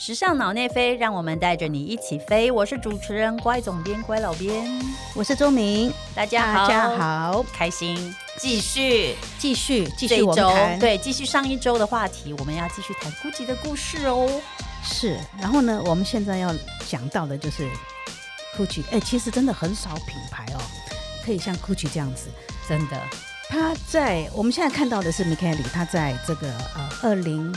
时尚脑内飞，让我们带着你一起飞。我是主持人乖总编、乖老编，我是周明，大家好，大家好，开心，继续。继续继续我们谈。对，继续上一周的话题，我们要继续谈 GUCCI 的故事哦。是，然后呢，我们现在要讲到的就是 GUCCI，哎，其实真的很少品牌哦，可以像 GUCCI 这样子。真的，他在我们现在看到的是 Michele，他在这个呃二零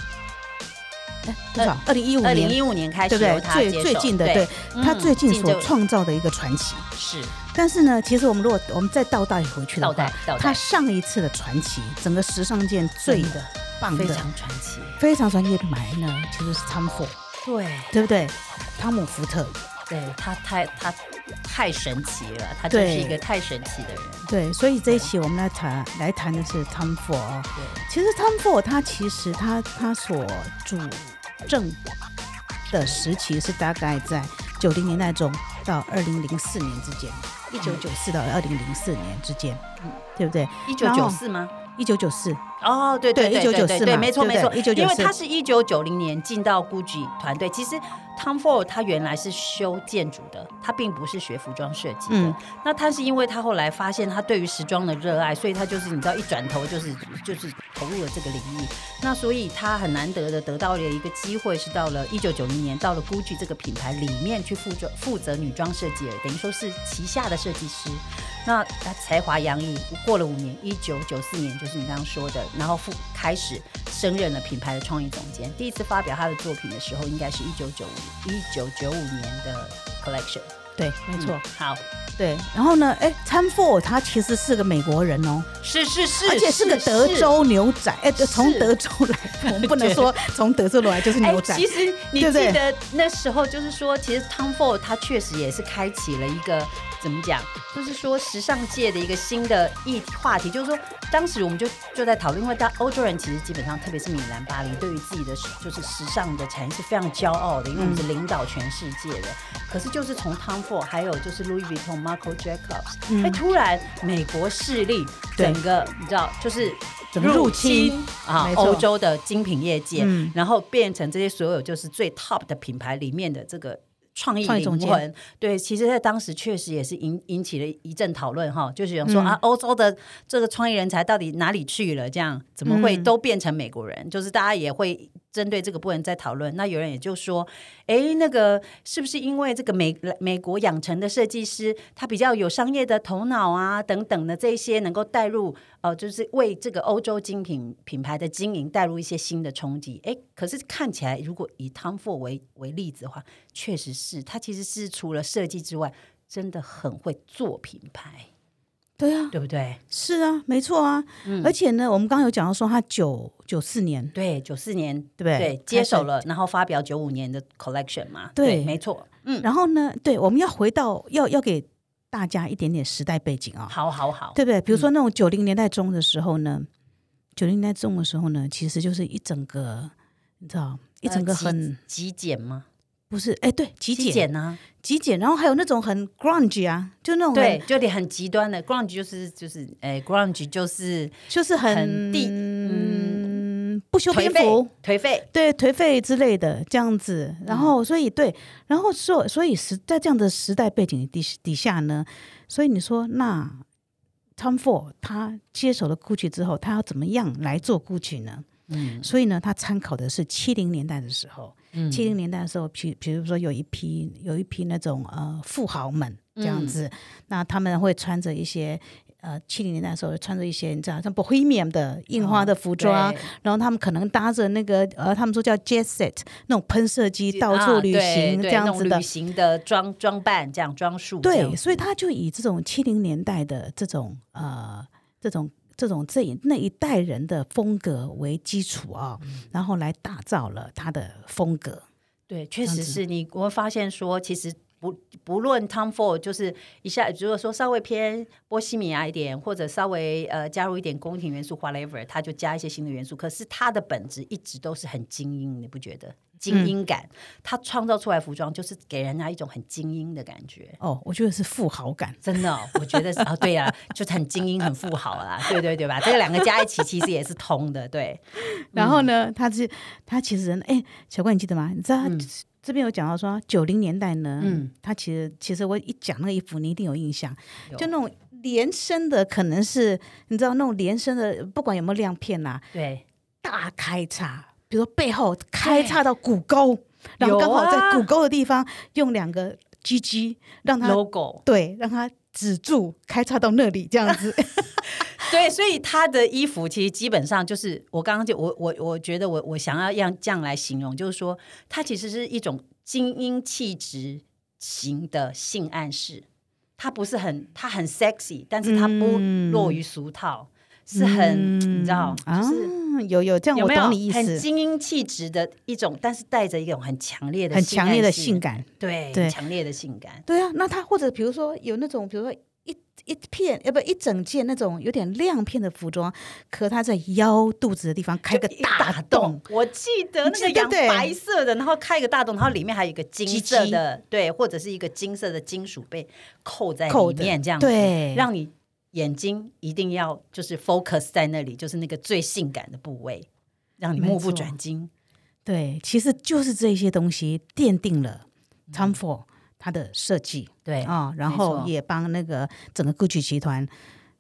哎多少？二零一五二零年一五年开始对不对？他最最近的，对嗯他最近所创造的一个传奇。是但是呢，其实我们如果我们再倒带回去的话他，上一次的传奇，整个时尚界最的棒的非常传奇。非常传奇的品牌呢，其实是 Tom Ford，对，对不对？汤姆福特，对他太他太神奇了，他就是一个太神奇的人。对，所以这一期我们来谈来谈的是 Tom Ford 哦。对，其实 Tom Ford 他其实他他所主政的时期是大概在九零年代中到二零零四年之间，一九九四到二零零四年之间，嗯对不对？一九九四吗？一九九四，哦，对对对1994对对对，嘛没错没错，对不对1994因为他是一九九零年进到 GUCCI 团队。其实 Tom Ford 他原来是修建筑的，他并不是学服装设计的。嗯那他是因为他后来发现他对于时装的热爱，所以他就是你知道一转头就是就是投入了这个领域。那所以他很难得的得到了一个机会，是到了一九九零年到了 GUCCI 这个品牌里面去负责负责女装设计，等于说是旗下的设计师。那他才华洋溢，过了五年，一九九四年就是你刚刚说的，然后复开始升任了品牌的创意总监。第一次发表他的作品的时候，应该是一九九五一九九五年的 collection。对，没错，嗯好，对。然后呢，哎，Tom Ford 他其实是个美国人哦，是是是，而且是个德州牛仔，哎，是从德州来，我们不能说从德州来就是哎牛仔。其实你记得那时候，就是说，其实 Tom Ford 他确实也是开启了一个怎么讲，就是说时尚界的一个新的议话题，就是说，当时我们就就在讨论，因为大欧洲人其实基本上，特别是米兰、巴黎，对于自己的就是时尚的产业是非常骄傲的，因为我们是领导全世界的。可是就是从 Tom Ford 还有就是 Louis Vuitton、Marco Jacobs，嗯哎、突然美国势力整个你知道就是。入侵啊欧洲的精品业界，嗯然后变成这些所有就是最 top 的品牌里面的这个创意总监灵魂。对，其实，在当时确实也是引引起了一阵讨论哈，就是有人说、嗯啊，欧洲的这个创意人才到底哪里去了？这样怎么会嗯都变成美国人？就是大家也会。针对这个部分在讨论，那有人也就说，哎，那个是不是因为这个美美国养成的设计师，他比较有商业的头脑啊，等等的这些能够带入呃，就是为这个欧洲精品品牌的经营带入一些新的冲击。哎，可是看起来，如果以 Tom Ford 为为例子的话，确实是他其实是除了设计之外，真的很会做品牌，对啊，对不对？是啊，没错啊。嗯。而且呢，我们刚刚有讲到说，他九九四年，对，九四年对不对？对接手了，然后发表九五年的 collection 嘛，对。没错，嗯，然后呢，对，我们要回到要要给大家一点点时代背景啊、好好好，对不对？比如说那种九零年代中的时候呢，九零、年代中的时候呢，其实就是一整个，你知道，一整个很、极简吗？不是，哎，对，极简，简呢？极简，然后还有那种很 grunge 啊，就那种对，就有点很极端的 grunge，就是就是，哎，grunge 就是就是很很地嗯不修边幅，，颓废，对颓废之类的这样子，然嗯。后所以对，然后所所以时在这样的时代背景底底下呢，所以你说那 Tom Ford 他接手了 GUCCI 之后，他要怎么样来做 GUCCI 呢？嗯。所以呢，他参考的是七零年代的时候，嗯七零年代的时候，比比如说有一批有一批那种呃富豪们这样子，嗯那他们会穿着一些。呃，七零年代的时候穿着一些你知道像 bohemian 的印花的服装，对然后他们可能搭着那个呃，他们说叫 jet set 那种喷射机到处旅行对这样子的旅，行的装装扮，这样装束，对，所以他就以这种七零年代的这种呃这种这种这一那一代人的风格为基础啊、嗯然后来打造了他的风格。对，确实是你我会发现说，其实不不论 Tom Ford，就是一下如果说稍微偏波西米亚一点，或者稍微呃加入一点宫廷元素，whatever，他就加一些新的元素。可是他的本质一直都是很精英，你不觉得？精英感，他创造出来服装就是给人家一种很精英的感觉。哦，我觉得是富豪感。真的哦、我觉得是啊，对呀、就是很精英、很富豪啦，对对对吧？这个两个加一起其实也是通的，对。然后呢，他是他其实哎，小冠你记得吗？你知道他这边有讲到说九零年代呢，嗯他其实其实我一讲那个衣服，你一定有印象，就那种连身的，可能是你知道那种连身的，不管有没有亮片啦、对，大开叉，比如说背后开叉到骨沟，然后有刚好在啊。骨沟的地方用两个 GG 让它 logo，对让它止住开叉到那里这样子。对，所以他的衣服其实基本上就是我刚刚就我我我觉得我我想要让这样来形容，就是说它其实是一种精英气质型的性暗示，它不是很它很 sexy，但是它不嗯。落于俗套，是很你知道，啊就是。，有有这样，我懂你意思，很精英气质的一种，但是带着一种很强烈的、很强烈的性，感。对，强烈的性感，对啊，那他或者比如说有那种，比如说一一片，要，不一整件那种有点亮片的服装，可他在腰肚子的地方开个大洞，。我记得那个白色的，然后开一个大洞，然后里面还有一个金色的，对，或者是一个金色的金属被扣在里面，这样子，对让你眼睛一定要就是 focus 在那里，就是那个最性感的部位，让你目不转睛。对，其实就是这些东西奠定了 Tom Ford 它的设计。对啊、然后也帮那个整个 GUCCI 集团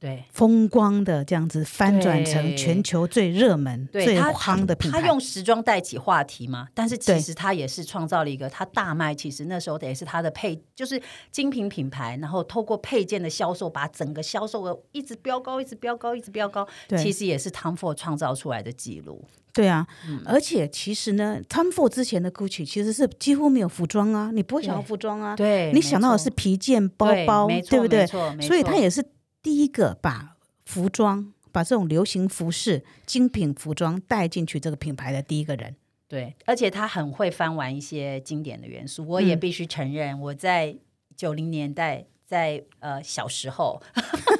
对。风光的这样子翻转成全球最热门、最他夯的品牌。他用时装带起话题嘛，但是其对实他也是创造了一个他大卖，其实那时候也是他的配，就是精品品牌，然后透过配件的销售，把整个销售额一直飙高，一直飙高，一直飙高，其实也是 Tom Ford 创造出来的记录。对啊，嗯而且其实呢，Tom Ford 之前的 GUCCI 其实是几乎没有服装啊，你不会想要服装啊，对你想到的是皮件、包包，对不对所以错他也是第一个把服装、把这种流行服饰、精品服装带进去这个品牌的第一个人。对，而且他很会翻玩一些经典的元素。我也嗯必须承认，我在九零年代，在呃小时候，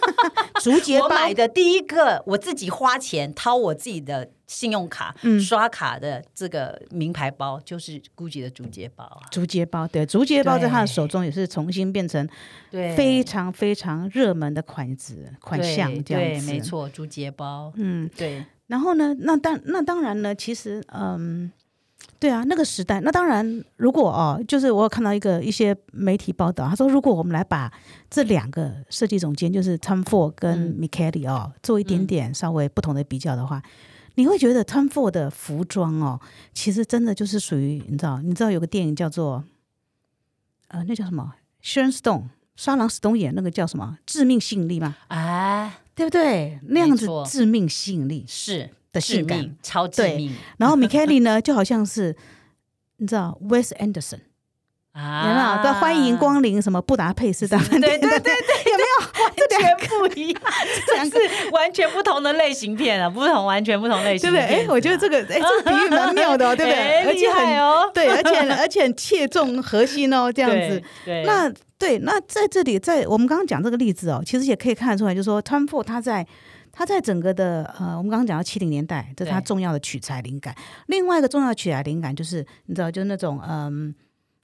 竹节包我买的第一个我自己花钱掏我自己的信用卡、嗯刷卡的这个名牌包，就是 GUCCI 的竹节包啊。竹节包，对，竹节包在他的手中也是重新变成对，非常非常热门的款子款项这样对，子。没。错，竹节包。嗯，对，然后呢，那当那当然呢，其实嗯。对啊，那个时代，那当然，如果哦，就是我有看到一个一些媒体报道，他说，如果我们来把这两个设计总监，就是 Tom Ford 跟嗯 Michele 哦，做一点嗯点稍微不同的比较的话，你会觉得 Tom Ford 的服装哦，其实真的就是属于你知道，你知道有个电影叫做呃，那叫什么 Sharon Stone 沙朗史东演那个叫什么致命吸引力吗？哎，对不对？那样子致命吸引力。是的性感命，超致对命然后 m i k e l i 呢，就好像是你知道 Wes Anderson 啊有没有？欢迎光临什么布达佩斯大饭店？对对对 有没有？这两完全不一样，这是完全不同的类型片啊，不同完全不同类对不对？哎，我觉得这个哎，这个比喻蛮妙的哦，对不对？哎而且很哦，对，而且而且很切中核心哦，这样子。对，对那对，那在这里，在我们刚刚讲这个例子哦，其实也可以看得出来，就是说 Tom Ford 他在他在整个的呃，我们刚刚讲到七零年代，这是他重要的取材灵感。另外一个重要的取材灵感就是，你知道，就是那种嗯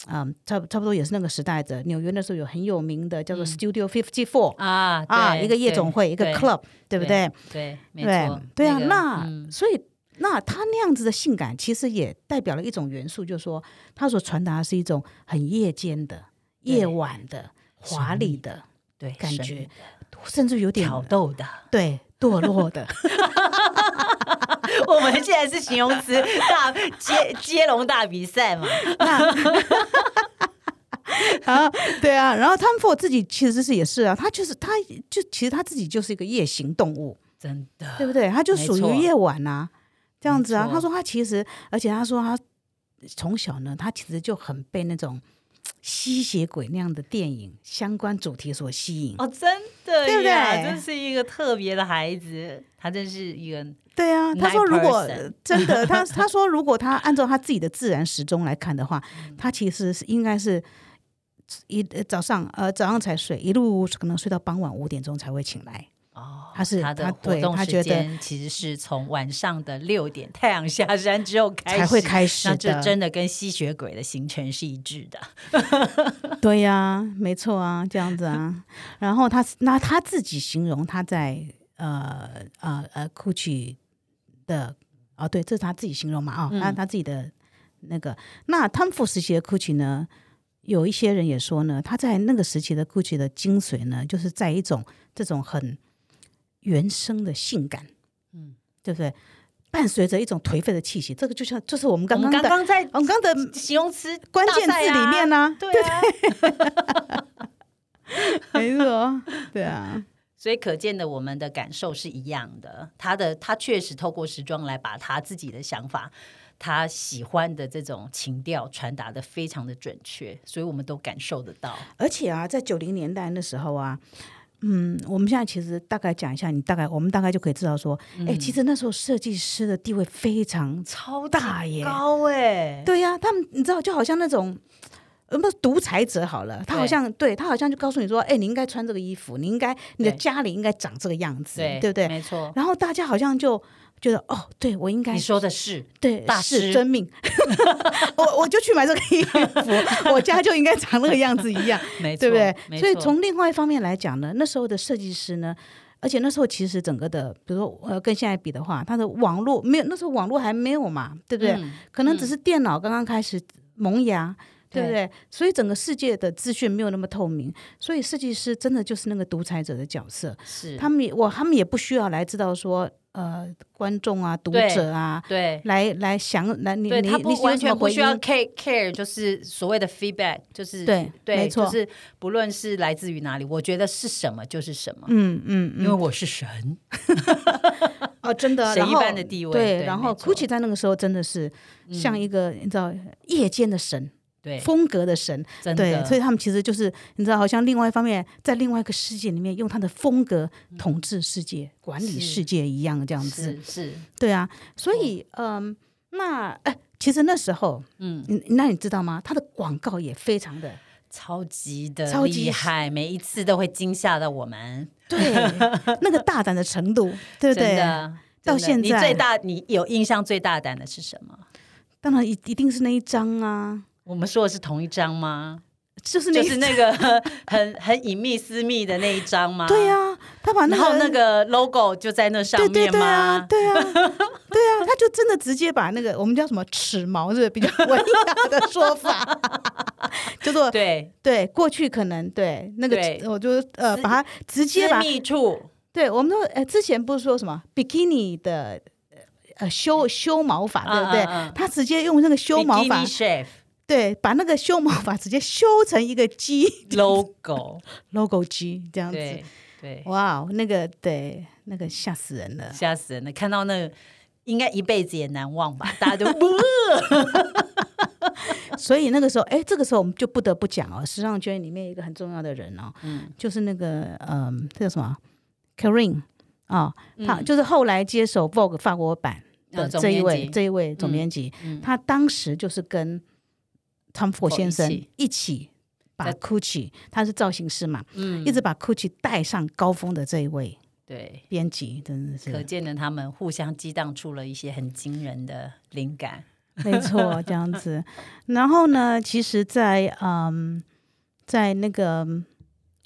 嗯，差不差不多也是那个时代的纽约那时候有很有名的叫做嗯 Studio Fifty Four、啊啊，对一个夜总会，一个 club，对不对？对，没对错，对啊，个那、嗯所以那他那样子的性感，其实也代表了一种元素，就是说他所传达的是一种很夜间的、夜晚的、华丽的，对感觉甚至有点挑逗的。对堕落的。我们现在是形容词大接接龙大比赛嘛？啊，对啊，然后 Tom Ford 自己其实是也是啊，他就是他就其实他自己就是一个夜行动物，真的，对不对？他就属于夜晚啊，这样子啊。他说他其实，而且他说他从小呢，他其实就很被那种吸血鬼那样的电影相关主题所吸引。哦，真的对不对真是一个特别的孩子，他真是一个对啊，他说如果真的，他 他说如果他按照他自己的自然时钟来看的话，嗯他其实是应该是一呃早上呃早上才睡，一路可能睡到傍晚五点钟才会醒来。哦，他是他的他活动时间其实是从晚上的六点太阳下山之后开始才会开始那这真的跟吸血鬼的行程是一致的。对呀、没错啊，这样子啊。然后他那他自己形容他在呃呃呃 GUCCI 的哦，对，这是他自己形容嘛啊、哦，嗯他他自己的那个。那 Tom Ford 时期的 GUCCI 呢，有一些人也说呢，他在那个时期的 GUCCI 的精髓呢，就是在一种这种很原生的性感，嗯，对不对？伴随着一种颓废的气息，这个就像就是我们刚刚的刚刚在我们刚刚的形容词关键字里面呢、对啊，没错，对啊。所以可见的我们的感受是一样的。他的他确实透过时装来把他自己的想法。他喜欢的这种情调传达的非常的准确，所以我们都感受得到。而且啊，在九零年代那时候啊，嗯，我们现在其实大概讲一下，你大概我们大概就可以知道说，哎、其实那时候设计师的地位非常超大耶高哎、对呀、他们你知道，就好像那种。呃，不，独裁者好了，他好像对他好像就告诉你说，哎，你应该穿这个衣服，你应该你的家里应该长这个样子，对对不对？没错，然后大家好像就觉得，哦，对我应该你说的是对，大师是真命，我我就去买这个衣服，我家就应该长那个样子一样，没错，对不对？所以从另外一方面来讲呢，那时候的设计师呢，而且那时候其实整个的，比如说呃，跟现在比的话，他的网络没有，那时候网络还没有嘛，对不对？嗯可能只是电脑刚刚开始萌芽。对不对对？所以整个世界的资讯没有那么透明，所以设计师真的就是那个独裁者的角色。是他们也我他们也不需要来知道说，呃，观众啊、读者啊，对。来来想来你对他不你你完全不需要 care care，就是所谓的 feedback，就是对对，没错。就是不论是来自于哪里，我觉得是什么就是什么，嗯嗯因为我是神，哦，真的，神一般的地位对，对然后 GUCCI 在那个时候真的是像一个、你知道夜间的神，对，风格的神，对，真的，所以他们其实就是你知道，好像另外一方面，在另外一个世界里面，用他的风格统治世界、管理世界一样这样子，是是，对啊，所以嗯，那哎、其实那时候，嗯，你那你知道吗？他的广告也非常的超级的超级厉害，每一次都会惊吓到我们，对，那个大胆的程度，对不对？到现在你最大，你有印象最大胆的是什么？当然一一定是那一张啊，我们说的是同一张吗？就是那就是那个很很隐秘私密的那一张吗？对呀、他把那个然后那个 logo 就在那上对对面对啊，吗？对啊，对啊，他就真的直接把那个我们叫什么齿毛，是比较文雅的说法？叫做对，对，过去可能对那个对，我就呃把它直接把密处，对我们说，呃，之前不是说什么 bikini 的呃修修毛法，对不对？他直接用那个修毛法对，把那个修毛发直接修成一个鸡 logo，logo 鸡这样子。对对，哇哦，那个对，那个吓死人了。吓死人了！看到那个，应该一辈子也难忘吧？大家都 所以那个时候，哎，这个时候我们就不得不讲哦，时尚圈里面一个很重要的人哦，嗯就是那个嗯，这叫什么 Karin 啊、他嗯就是后来接手 Vogue 法国版的这一位、这一位总编辑，嗯他当时就是跟 Tom Ford 先生一起把在 Gucci，他是造型师嘛，嗯。一直把 Gucci 带上高峰的这一位对，编辑，真的是。可见的他们互相激荡出了一些很惊人的灵感。没错，这样子。然后呢，其实在，嗯，在那个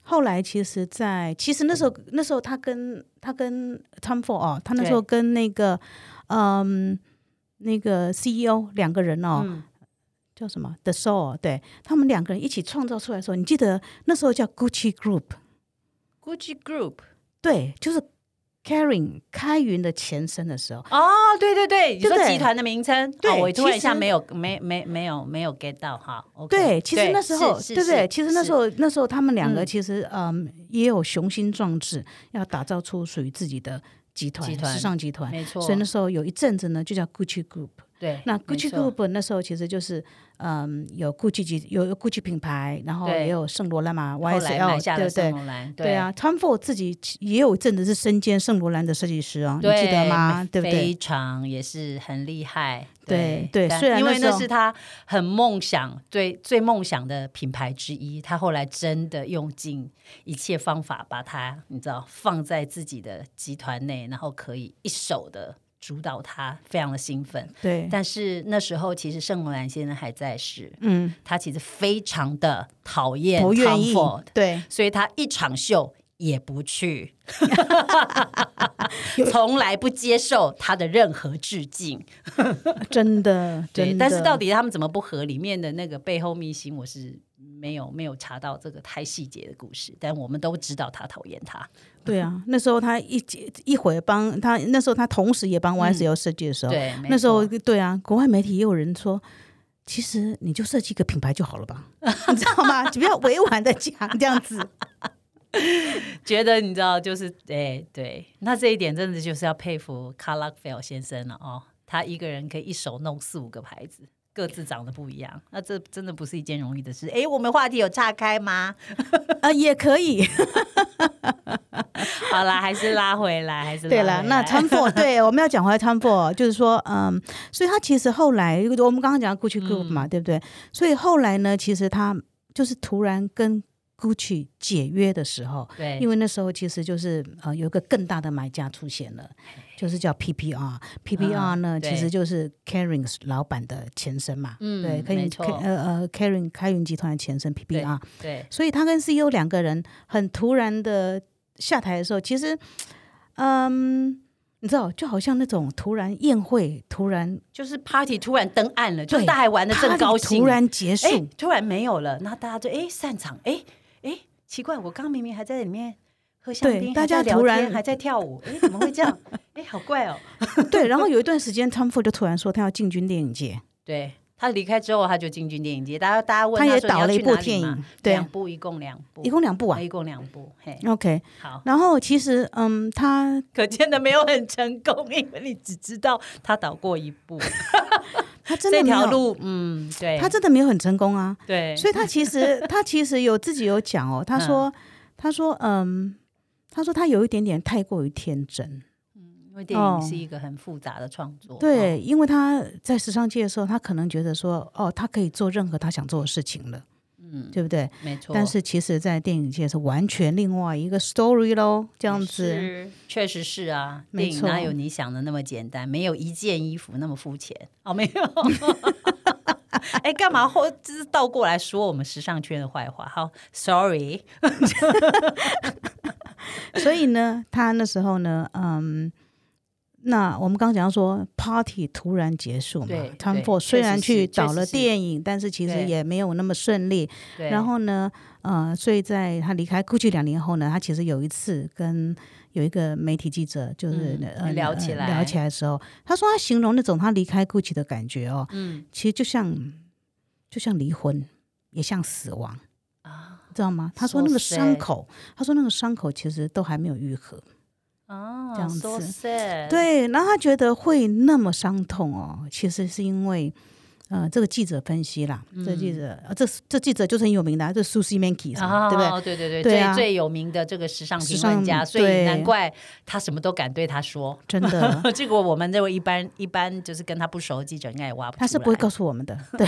后来，其实在，其实那时候那时候他跟他跟 Tom Ford 哦，他那时候跟那个嗯那个 CEO 两个人哦，嗯，叫什么 The Soul，对他们两个人一起创造出来的时候，你记得那时候叫 Gucci Group，Gucci Group 对，就是 Caring 开云的前身的时候。哦，对对对，你说集团的名称，对哦我突然一下没有没没没有没有 get 到哈。对，其实那时候对不对？其实那时候那时候他们两个嗯其实嗯也有雄心壮志，要打造出属于自己的集团集团时尚集团。没错，所以那时候有一阵子呢，就叫 Gucci Group。对，那没 Gucci Group 那时候其实就是，嗯，有 Gucci 集有有 Gucci 品牌，然后也有圣罗兰嘛，YSL，对不对？罗兰，对啊，Tom Ford 自己也有一阵子是身兼圣罗兰的设计师哦，你，记得吗？对不对非？常也是很厉害。对对虽然因为那是他很梦想、最最梦想的品牌之一，他后来真的用尽一切方法把它，你知道，放在自己的集团内，然后可以一手的主导他，非常的兴奋。对，但是那时候其实圣罗兰先生还在世，嗯，他其实非常的讨厌不愿意对，所以他一场秀也不去，从来不接受他的任何致敬。真的，对，真的。但是到底他们怎么不合？里面的那个背后秘辛，我是没有没有查到这个太细节的故事，但我们都知道他讨厌他。对啊，那时候他一一会儿帮他，那时候他同时也帮 YSL 设计的时候，嗯对，那时候对啊，国外媒体也有人说。其实你就设计一个品牌就好了吧，你知道吗？就不要委婉的讲这样子。觉得你知道，就是对对，那这一点真的就是要佩服 Karl Lagerfeld 先生了哦，他一个人可以一手弄四五个牌子。各自长得不一样，那这真的不是一件容易的事。哎，我们话题有岔开吗？呃，也可以。好啦，还是拉回来，还是对了，那 Tom Ford，对，我们要讲回来 Tom Ford，就是说，嗯，所以他其实后来，我们刚刚讲 Gucci Group 嘛，对不对？所以后来呢，其实他就是突然跟 Gucci 解约的时候，对，因为那时候其实就是呃有一个更大的买家出现了，就是叫 PPR。PPR 呢，对。其实就是 Caring 老板的前身嘛，嗯对，没错。呃呃 Caring 开云集团的前身 PPR。对。所以他跟 CEO 两个人很突然的下台的时候，其实，嗯，你知道，就好像那种突然宴会，突然就是 party 突然登岸了，就是大家玩的正高兴，突然结束，哎，突然没有了，那大家就哎散场，哎哎，奇怪，我刚刚明明还在里面喝香槟，对大家突然天还在跳舞，哎，怎么会这样？哎，好怪哦。对。然后有一段时间，Tom Ford 就突然说他要进军电影界，对他离开之后，他就进军电影界，大家大家问他也导了一部电影对两部，一共两部，一共两部啊一共两部，嘿，OK。好，然后其实，嗯，他 可见的没有很成功，因为你只知道他导过一部，他真的没有，这条路，嗯，对，他真的没有很成功啊。对，所以他其实他其实有自己有讲哦，他说他说嗯，他说他有一点点太过于天真。因为电影是一个很复杂的创作，对，因为他在时尚界的时候，他可能觉得说，哦，他可以做任何他想做的事情了，嗯，对不对？没错。但是其实，在电影界是完全另外一个 story 喽，这样子。确实是啊，电影哪有你想的那么简单？没有一件衣服那么肤浅哦，没有。哎，干嘛后就是倒过来说我们时尚圈的坏话？好，sorry。所以呢，他那时候呢，嗯。那我们刚刚讲到说，party 突然结束嘛，Tom Ford 虽然去找了电影，但是其实也没有那么顺利。然后呢，呃，所以在他离开 GUCCI 两年后呢，他其实有一次跟有一个媒体记者就是、嗯呃聊起来。呃聊起来的时候，他说他形容那种他离开 GUCCI 的感觉哦，嗯。其实就像就像离婚，也像死亡，啊知道吗？他说那个伤口，他说那个伤口其实都还没有愈合。哦，这样子对，然后他觉得会那么伤痛哦，其实是因为。呃，这个记者分析啦，这记者，呃这这记者就是很有名的、啊，这 Susie Mankey，、啊，对不对？对对对对啊最最有名的这个时尚评论家，所以难怪他什么都敢对他说。真的，这个我们认为一般一般就是跟他不熟的记者应该也挖不出来。他是不会告诉我们的。对，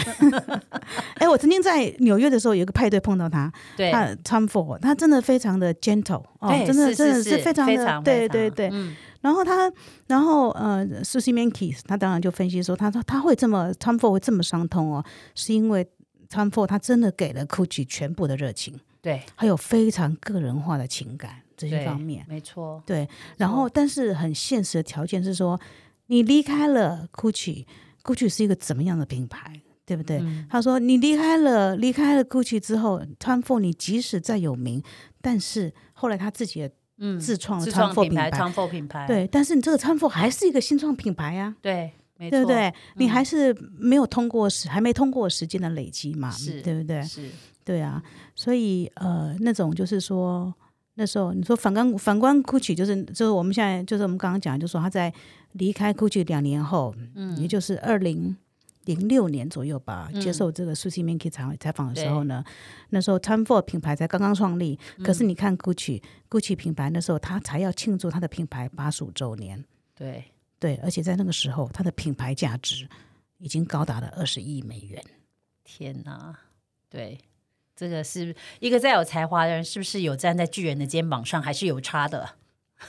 哎，我曾经在纽约的时候，有一个派对碰到他，对他 Tom Ford，他真的非常的 gentle 哦，真的是真的是非常的，非常对对对。嗯然后他，然后呃，Susie Mankey，他当然就分析说，他说他会这么 Tom Ford 会这么伤痛哦，是因为 Tom Ford 他真的给了 Gucci 全部的热情，对还有非常个人化的情感这些方面。没错，对，然后但是很现实的条件是说，你离开了 Gucci，Gucci 是一个怎么样的品牌，对不对？嗯他说你离开了离开了 Gucci 之后，Tom Ford 你即使再有名，但是后来他自己也嗯，自创了自创品牌品牌，，Tom Ford 品牌，对，但是你这个 Tom Ford 还是一个新创品牌呀、对，没错，对不对？你嗯还是没有通过时，还没通过时间的累积嘛，是对不对？是，对啊，所以呃，那种就是说，那时候你说反观反观 GUCCI，就是就是我们现在就是我们刚刚讲，就说他在离开 GUCCI 两年后，嗯，也就是二零零六年左右吧，接受这个 Susie Minky 采采访的时候呢，那时候 Time For 品牌才刚刚创立，可是你看 GUCCI，GUCCI 品牌那时候它才要庆祝它的品牌八十五周年，对对，而且在那个时候，它的品牌价值已经高达了二十亿美元。天哪，对。这个是一个再有才华的人，是不是有站在巨人的肩膀上，还是有差的？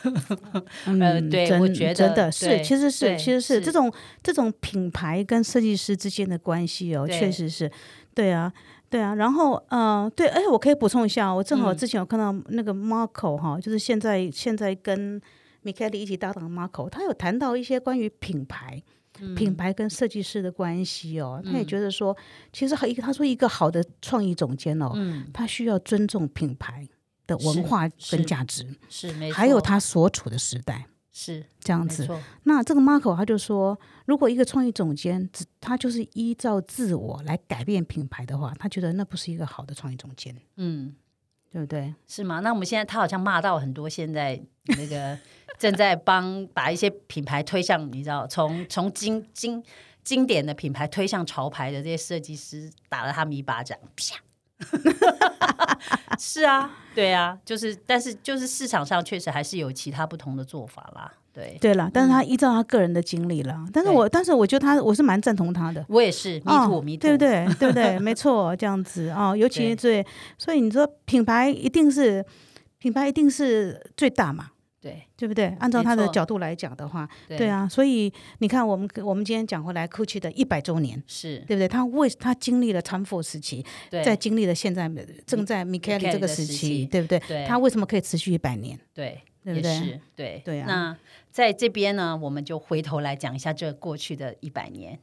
呃，对，我觉得真的是，其实是，其实是这种这种品牌跟设计师之间的关系哦，确实是，对啊，对啊。然后，嗯，对，哎，我可以补充一下，我正好之前有看到那个 Marco 哈，就是现在现在跟米凯利一起搭档 Marco，他有谈到一些关于品牌。品牌跟设计师的关系哦，他也觉得说，其实一个他说一个好的创意总监哦，他需要尊重品牌的文化跟价值，是没还有他所处的时代是这样子。那这个 Marco 他就说，如果一个创意总监只他就是依照自我来改变品牌的话，他觉得那不是一个好的创意总监，嗯，对不对？是吗？那我们现在他好像骂到很多现在那个。正在帮把一些品牌推向，你知道，从从经经经典的品牌推向潮牌的这些设计师，打了他们一巴掌，啪！是啊，对啊，就是，但是就是市场上确实还是有其他不同的做法啦。对，对了，但是他依照他个人的经历了，但是我但是我觉得他我是蛮赞同他的，我也是，迷途迷途，对不对？对不对？没错，这样子啊，尤其最，所以你说品牌一定是品牌一定是最大嘛。对，对不对？按照他的角度来讲的话，对啊，所以你看，我们我们今天讲回来，GUCCI 的一百周年，是对不对？他为他经历了 Time For 时期，在经历了现在正在 Michele 这个时期，对不对？他为什么可以持续一百年？对，对不对？对对啊。那在这边呢，我们就回头来讲一下这过去的一百年。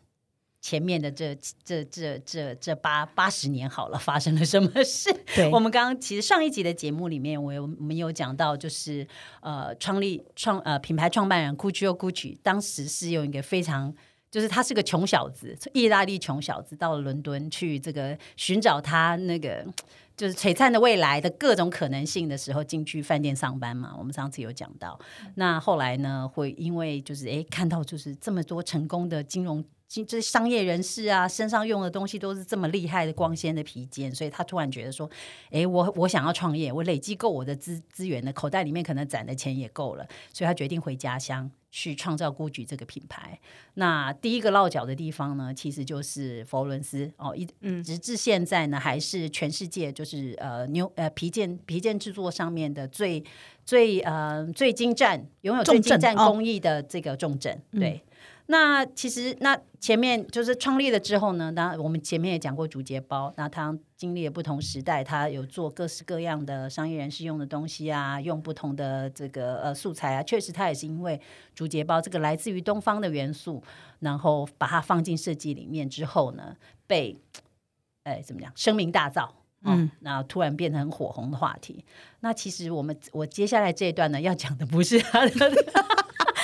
前面的这这这这这八八十年好了，发生了什么事？对，我们刚刚其实上一集的节目里面，我有我们有讲到，就是呃，创立创呃品牌创办人 Gucci Gucci，当时是用一个非常，就是他是个穷小子，意大利穷小子，到了伦敦去这个寻找他那个就是璀璨的未来的各种可能性的时候，进去饭店上班嘛。我们上次有讲到，那后来呢，会因为就是哎看到就是这么多成功的金融。这商业人士啊，身上用的东西都是这么厉害的光鲜的皮件，所以他突然觉得说：“哎，我我想要创业，我累积够我的资资源的口袋里面可能攒的钱也够了，所以他决定回家乡去创造 GUCCI 这个品牌。那第一个落脚的地方呢，其实就是佛罗伦斯哦，一直至现在呢，还是全世界就是呃牛呃皮件皮件制作上面的最最呃最精湛，拥有最精湛工艺的这个重镇，对。”那其实，那前面就是创立了之后呢，那我们前面也讲过竹节包，那它经历了不同时代，它有做各式各样的商业人士用的东西啊，用不同的这个呃素材啊，确实它也是因为竹节包这个来自于东方的元素，然后把它放进设计里面之后呢，被哎怎么讲声名大噪，嗯，然后突然变成很火红的话题。那其实我们我接下来这一段呢，要讲的不是他的。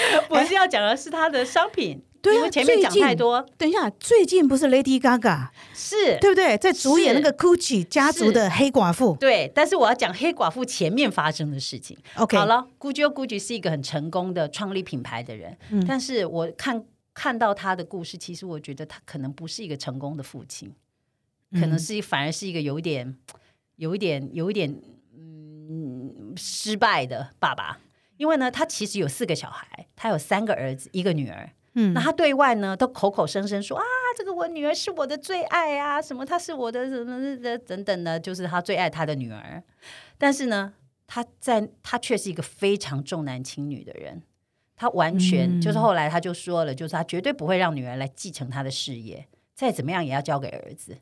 我是要讲的是他的商品，对啊，前面讲太多。等一下，最近不是 Lady Gaga 是对不对？在主演那个 Gucci 家族的黑寡妇。对，但是我要讲黑寡妇前面发生的事情。OK，好了，Gucci Gucci 是一个很成功的创立品牌的人，但是我看看到他的故事，其实我觉得他可能不是一个成功的父亲，可能是反而是一个有一点、有一点、有一点嗯失败的爸爸。因为呢，他其实有四个小孩，他有三个儿子，一个女儿。嗯，那他对外呢都口口声声说啊，这个我女儿是我的最爱啊，什么她是我的什么的等等的，就是他最爱他的女儿。但是呢，他在他却是一个非常重男轻女的人，他完全就是后来他就说了，就是他绝对不会让女儿来继承他的事业，再怎么样也要交给儿子。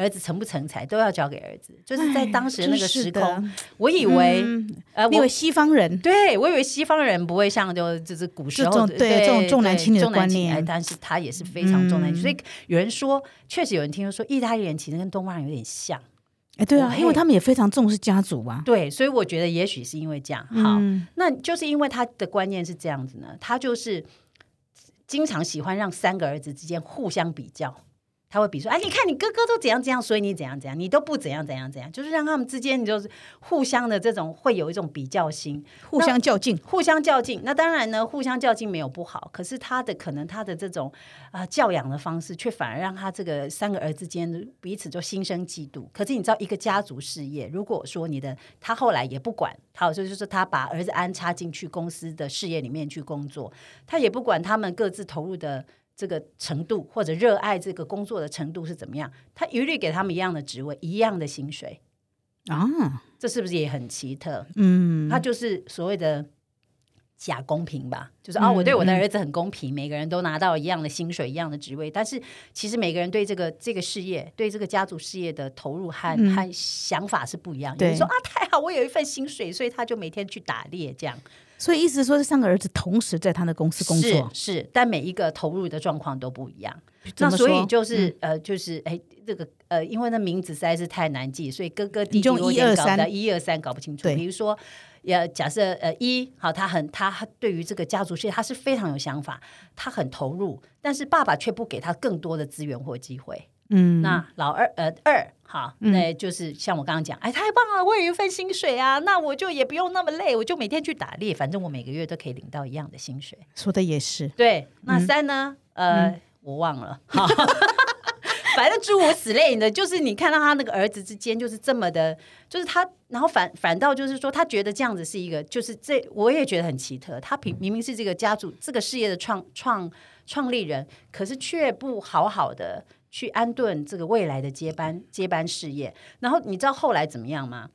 儿子成不成才都要交给儿子，就是在当时那个时空，我以为呃，因为西方人，对我以为西方人不会像就就是古时候对这种重男轻女的观念，但是他也是非常重男轻女，所以有人说，确实有人听说说，意大利人其实跟东方人有点像，哎，对啊，因为他们也非常重视家族啊，对，所以我觉得也许是因为这样，好，那就是因为他的观念是这样子呢，他就是经常喜欢让三个儿子之间互相比较。他会比说，哎，你看你哥哥都怎样怎样，所以你怎样怎样，你都不怎样怎样怎样，就是让他们之间你就是互相的这种会有一种比较心，互相较劲，互相较劲。那当然呢，互相较劲没有不好，可是他的可能他的这种啊教养的方式，却反而让他这个三个儿子间彼此就心生嫉妒。可是你知道，一个家族事业，如果说你的他后来也不管，好，就是说他把儿子安插进去公司的事业里面去工作，他也不管他们各自投入的。这个程度或者热爱这个工作的程度是怎么样？他一律给他们一样的职位、一样的薪水啊，这是不是也很奇特？嗯，他就是所谓的假公平吧？就是啊，我对我的儿子很公平，每个人都拿到一样的薪水、一样的职位，但是其实每个人对这个这个事业、对这个家族事业的投入和和想法是不一样。有人说啊，太好，我有一份薪水，所以他就每天去打猎这样。所以意思说，这三个儿子同时在他的公司工作，是，但每一个投入的状况都不一样。那所以就是呃，就是哎，这个呃，因为那名字实在是太难记，所以哥哥弟弟一二三，一二三搞不清楚。比如说，呃，假设呃一好，他很他对于这个家族事业他是非常有想法，他很投入，但是爸爸却不给他更多的资源或机会。嗯，那老二呃二好，那就是像我刚刚讲，哎，太棒了，我有一份薪水啊，那我就也不用那么累，我就每天去打猎，反正我每个月都可以领到一样的薪水。说的也是，对。那三呢？呃，我忘了，好，反正诸如此类的，就是你看到他那个儿子之间就是这么的，就是他，然后反反倒就是说，他觉得这样子是一个，就是这我也觉得很奇特，他明明明是这个家族这个事业的创创创立人，可是却不好好的。去安顿这个未来的接班接班事业，然后你知道后来怎么样吗？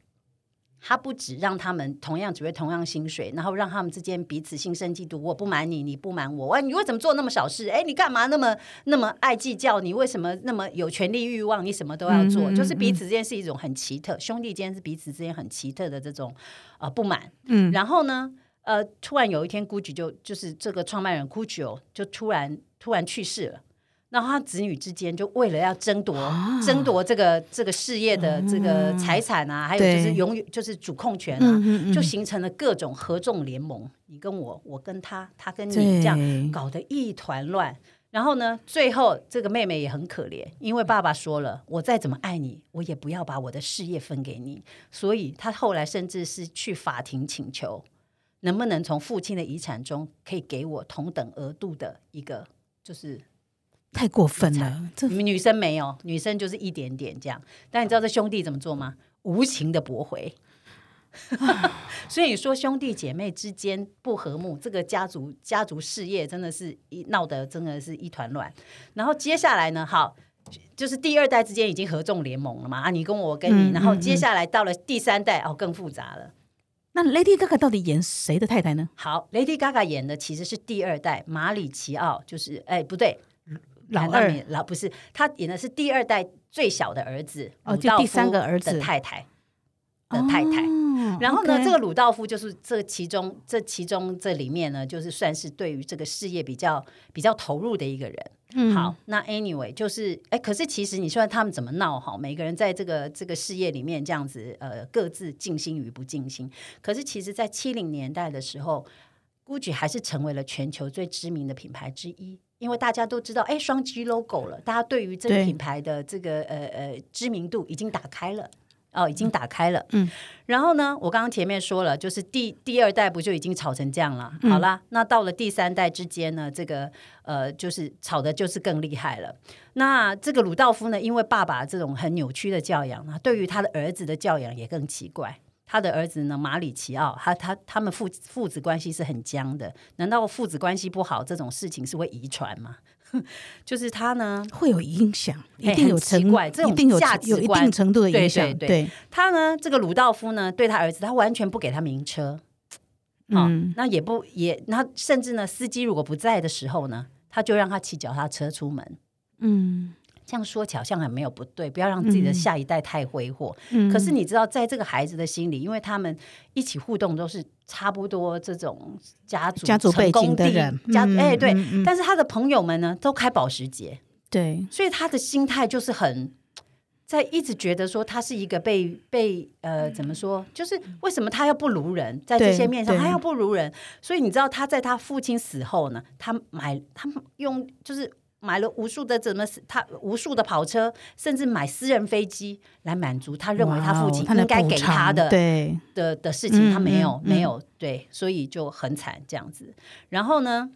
他不止让他们同样只会同样薪水，然后让他们之间彼此心生嫉妒。我不瞒你，你不瞒我，喂，你为什么做那么小事？哎，你干嘛那么那么爱计较？你为什么那么有权利欲望？你什么都要做，就是彼此之间是一种很奇特，兄弟间是彼此之间很奇特的这种呃不满。嗯，然后呢，呃，突然有一天，GUCCI 就就是这个创办人 GUCCI 就突然突然去世了。然后他子女之间就为了要争夺争夺这个这个事业的这个财产啊，还有就是永远就是主控权啊，就形成了各种合纵联盟。你跟我，我跟他，他跟你，这样搞得一团乱。然后呢，最后这个妹妹也很可怜，因为爸爸说了，我再怎么爱你，我也不要把我的事业分给你。所以她后来甚至是去法庭请求，能不能从父亲的遗产中可以给我同等额度的一个就是。太过分了，这女生没有，女生就是一点点这样。但你知道这兄弟怎么做吗？无情的驳回。所以说兄弟姐妹之间不和睦，这个家族家族事业真的是一闹得真的是一团乱。然后接下来呢，好，就是第二代之间已经合纵联盟了嘛啊，你跟我跟你，然后接下来到了第三代哦，更复杂了。那 Lady Gaga 到底演谁的太太呢？好，Lady Gaga 演的其实是第二代马里奇奥，就是哎不对。老二老不是他演的是第二代最小的儿子哦，就第三个儿子的太太的太太。然后呢，这个鲁道夫就是这其中这其中这里面呢，就是算是对于这个事业比较比较投入的一个人。嗯，好，那 anyway 就是哎，可是其实你说他们怎么闹哈？每个人在这个这个事业里面这样子呃，各自尽心与不尽心。可是其实，在七零年代的时候，GUCCI 还是成为了全球最知名的品牌之一。因为大家都知道，哎，双 G logo 了，大家对于这个品牌的这个呃呃知名度已经打开了，哦，已经打开了。嗯，然后呢，我刚刚前面说了，就是第第二代不就已经炒成这样了？好啦，那到了第三代之间呢，这个呃，就是炒的就是更厉害了。那这个鲁道夫呢，因为爸爸这种很扭曲的教养啊，对于他的儿子的教养也更奇怪。他的儿子呢，马里奇奥，他他他们父父子关系是很僵的。难道父子关系不好这种事情是会遗传吗？就是他呢会有影响，一定有奇怪，这种价值观有一定程度的影响。对他呢，这个鲁道夫呢，对他儿子，他完全不给他名车。嗯，那也不也，那甚至呢，司机如果不在的时候呢，他就让他骑脚踏车出门。嗯。这样说起来好像很没有不对，不要让自己的下一代太挥霍。可是你知道，在这个孩子的心里，因为他们一起互动都是差不多这种家族家族背景的人，家哎对，但是他的朋友们呢都开保时捷，对，所以他的心态就是很在一直觉得说他是一个被被呃怎么说，就是为什么他要不如人，在这些面上他要不如人，所以你知道他在他父亲死后呢，他买他用就是。买了无数的怎么他无数的跑车，甚至买私人飞机来满足他认为他父亲应该给他的对，的的事情，嗯他没有、没有对，所以就很惨这样子。然后呢，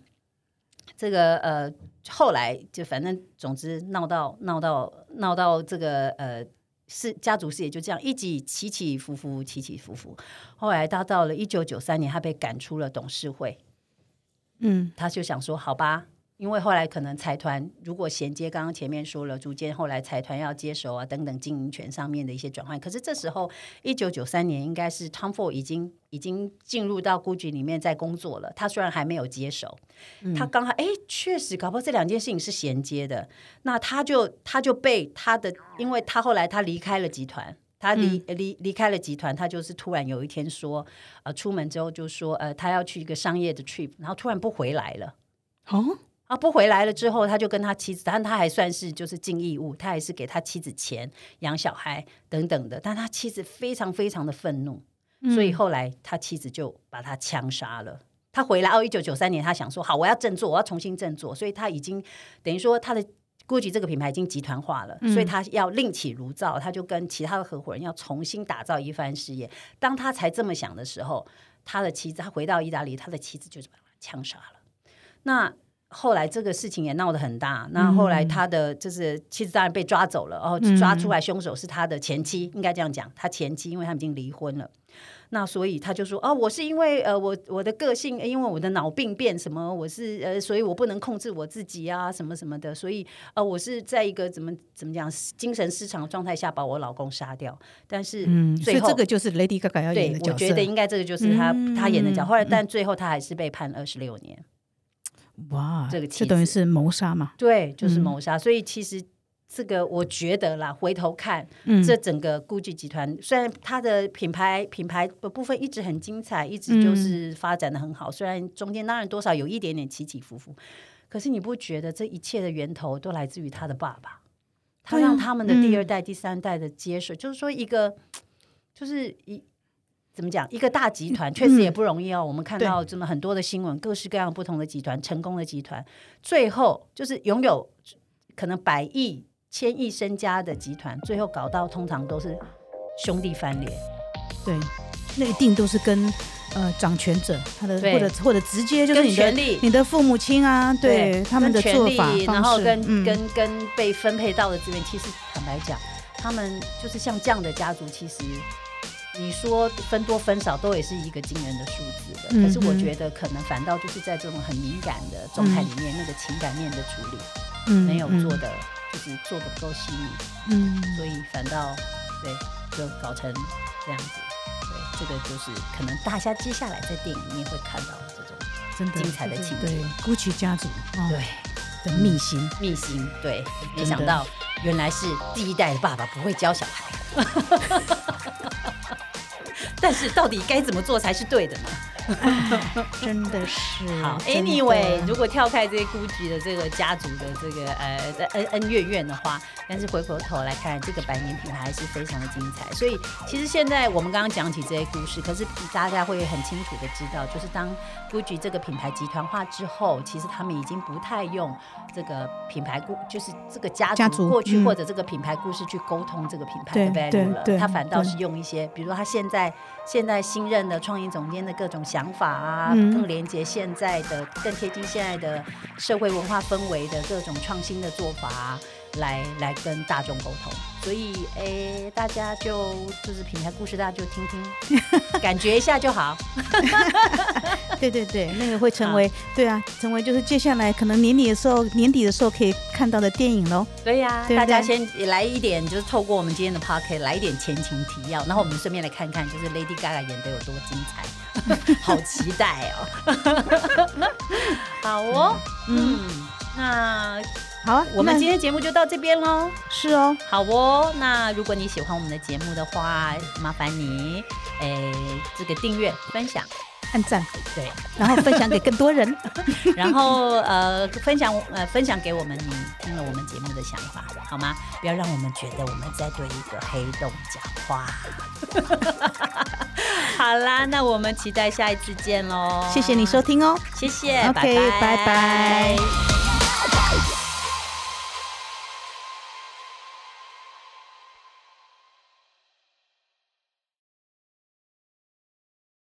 这个呃后来就反正总之闹到闹到闹到这个呃。是家族事业就这样一起起起伏伏，起起伏伏。后来他到了一九九三年，他被赶出了董事会。嗯他就想说，好吧，因为后来可能财团如果衔接刚刚前面说了，逐渐后来财团要接手啊等等经营权上面的一些转换。可是这时候，一九九三年应该是 Tom Ford 已经已经进入到 GUCCI 里面在工作了。他虽然还没有接手，他刚好哎，确实搞不好这两件事情是衔接的。那他就他就被他的，因为他后来他离开了集团。他离离离开了集团，他就是突然有一天说，呃，出门之后就说，呃，他要去一个商业的 trip，然后突然不回来了。哦，啊，不回来了之后，他就跟他妻子，但他还算是就是尽义务，他还是给他妻子钱养小孩等等的，但他妻子非常非常的愤怒，所以后来他妻子就把他枪杀了。他回来哦，一九九三年，他想说好，我要振作，我要重新振作，所以他已经等于说他的 GUCCI 这个品牌已经集团化了，所以他要另起炉灶，他就跟其他的合伙人要重新打造一番事业。当他才这么想的时候，他的妻子，他回到意大利，他的妻子就是把他枪杀了。那后来这个事情也闹得很大，那后来他的就是妻子当然被抓走了，然哦，抓出来凶手是他的前妻，应该这样讲，他前妻，因为他们已经离婚了。那所以他就说，哦，我是因为呃，我我的个性，因为我的脑病变什么，我是呃，所以我不能控制我自己啊，什么什么的，所以呃，我是在一个怎么怎么讲精神失常的状态下把我老公杀掉，但是嗯，所以最后这个就是 Lady Gaga 要演的，角色。对我觉得应该这个就是他、嗯他演的角，后来但最后他还是被判二十六年。哇，这个这等于是谋杀嘛？对，就是嗯谋杀。所以其实这个我觉得啦，回头看、嗯这整个 GUCCI 集团，虽然它的品牌品牌的部分一直很精彩，一直就是发展的很好，虽然中间当然多少有一点点起起伏伏，可是你不觉得这一切的源头都来自于他的爸爸？他让他们的第二嗯代、第三代的接手，就是说一个，就是一怎么讲，一个大集团确实也不容易哦。我们看到这么很多的新闻，各式各样不同的集团，成功的集团，最后就是拥有可能百亿、千亿身家的集团，最后搞到通常都是兄弟翻脸。对，那一定都是跟呃掌权者他的或者或者直接就是你的权力你的父母亲啊，对他们的做法力，然后跟、嗯跟跟被分配到的资源，其实坦白讲，他们就是像这样的家族，其实你说分多分少，都也是一个惊人的数字的。嗯可是我哼觉得可能反倒就是在这种很敏感的状态里面，那个情感面的处理嗯没有嗯做的，就是做的不够细腻，嗯所以反倒对就搞成这样子。对，这个就是可能大家接下来在电影里面会看到的这种真的精彩的情节对 GUCCI 家族哦对。的秘辛，秘辛，对，没想到原来是第一代的爸爸不会教小孩，但是到底该怎么做才是对的呢？真的是 好的，anyway，如果跳开这些 GUCCI 的这个家族的这个呃恩恩怨怨的话，但是回过头来看，这个百年品牌还是非常的精彩。所以其实现在我们刚刚讲起这些故事，可是大家会很清楚的知道，就是当 GUCCI 这个品牌集团化之后，其实他们已经不太用这个品牌故，就是这个家家族族过去嗯。或者这个品牌故事去沟通这个品牌的 value 了，他反倒是用一些，比如说他现在现在新任的创意总监的各种想法啊，嗯。更连接现在的、更贴近现在的社会文化氛围的各种创新的做法、啊，来来跟大众沟通。所以，诶，大家就就是品牌故事，大家就听听，感觉一下就好。对对对，那个会成为对啊，成为就是接下来可能年底的时候，年底的时候可以看到的电影喽。对呀、大家先来一点，就是透过我们今天的 p o c k e t 来一点前情提要，然后我们顺便来看看，就是 Lady Gaga 演的有多精彩，好期待哦！好哦，嗯，那好啊，我们今天节目就到这边喽。是哦，好哦，那如果你喜欢我们的节目的话，麻烦你诶这个订阅、分享，按赞，对，然后分享给更多人。然后呃分享呃分享给我们你听了我们节目的想法，好吗？不要让我们觉得我们在对一个黑洞讲话。好啦，那我们期待下一次见喽。谢谢你收听哦。谢谢 OK，拜拜拜